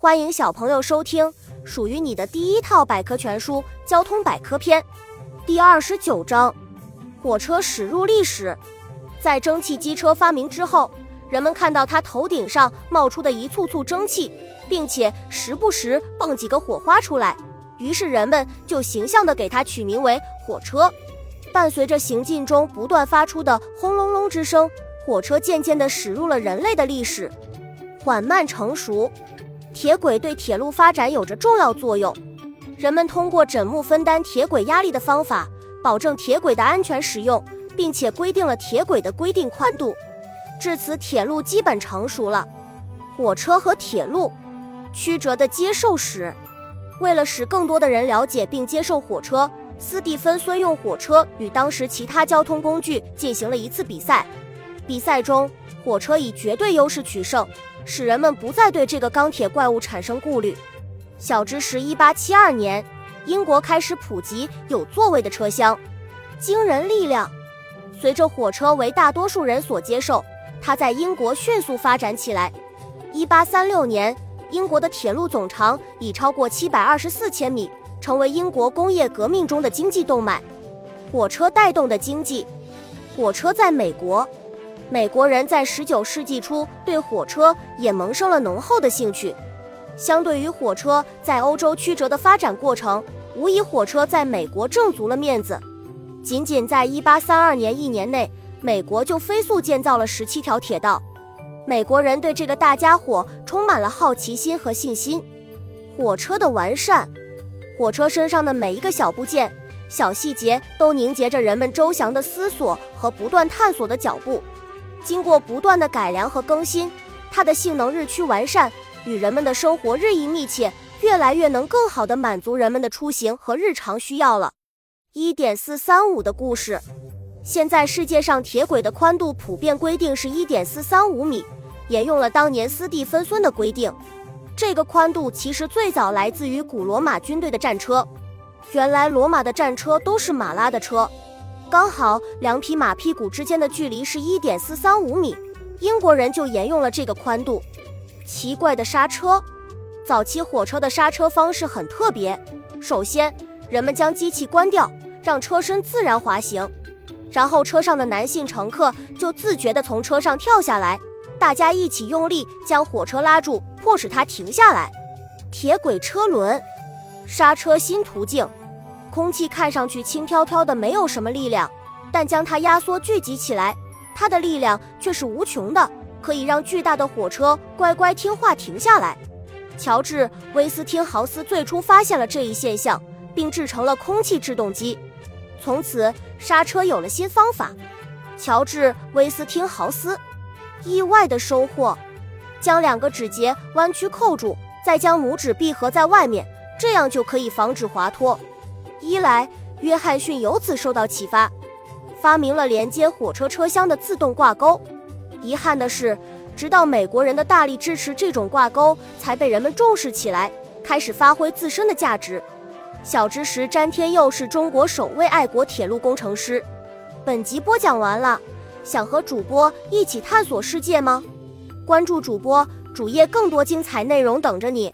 欢迎小朋友收听属于你的第一套百科全书《交通百科篇》第二十九章：火车驶入历史。在蒸汽机车发明之后，人们看到它头顶上冒出的一簇簇蒸汽，并且时不时蹦几个火花出来，于是人们就形象地给它取名为火车。伴随着行进中不断发出的轰隆隆之声，火车渐渐地驶入了人类的历史，缓慢成熟。铁轨对铁路发展有着重要作用，人们通过枕木分担铁轨压力的方法，保证铁轨的安全使用，并且规定了铁轨的规定宽度。至此，铁路基本成熟了。火车和铁路曲折的接受史，为了使更多的人了解并接受火车，斯蒂芬孙用火车与当时其他交通工具进行了一次比赛。比赛中，火车以绝对优势取胜。使人们不再对这个钢铁怪物产生顾虑。小知识：一八七二年，英国开始普及有座位的车厢。惊人力量，随着火车为大多数人所接受，它在英国迅速发展起来。一八三六年，英国的铁路总长已超过七百二十四千米，成为英国工业革命中的经济动脉。火车带动的经济，火车在美国。美国人在19世纪初对火车也萌生了浓厚的兴趣。相对于火车在欧洲曲折的发展过程，无疑火车在美国挣足了面子。仅仅在1832年一年内，美国就飞速建造了十七条铁道。美国人对这个大家伙充满了好奇心和信心。火车的完善，火车身上的每一个小部件、小细节都凝结着人们周详的思索和不断探索的脚步。经过不断的改良和更新，它的性能日趋完善，与人们的生活日益密切，越来越能更好地满足人们的出行和日常需要了。一点四三五的故事，现在世界上铁轨的宽度普遍规定是一点四三五米，沿用了当年斯蒂芬孙的规定。这个宽度其实最早来自于古罗马军队的战车，原来罗马的战车都是马拉的车。刚好两匹马屁股之间的距离是一点四三五米，英国人就沿用了这个宽度。奇怪的刹车，早期火车的刹车方式很特别。首先，人们将机器关掉，让车身自然滑行，然后车上的男性乘客就自觉地从车上跳下来，大家一起用力将火车拉住，迫使它停下来。铁轨车轮，刹车新途径。空气看上去轻飘飘的，没有什么力量，但将它压缩聚集起来，它的力量却是无穷的，可以让巨大的火车乖乖听话停下来。乔治·威斯汀豪斯最初发现了这一现象，并制成了空气制动机，从此刹车有了新方法。乔治·威斯汀豪斯意外的收获：将两个指节弯曲扣住，再将拇指闭合在外面，这样就可以防止滑脱。一来，约翰逊由此受到启发，发明了连接火车车厢的自动挂钩。遗憾的是，直到美国人的大力支持，这种挂钩才被人们重视起来，开始发挥自身的价值。小知识：詹天佑是中国首位爱国铁路工程师。本集播讲完了，想和主播一起探索世界吗？关注主播主页，更多精彩内容等着你。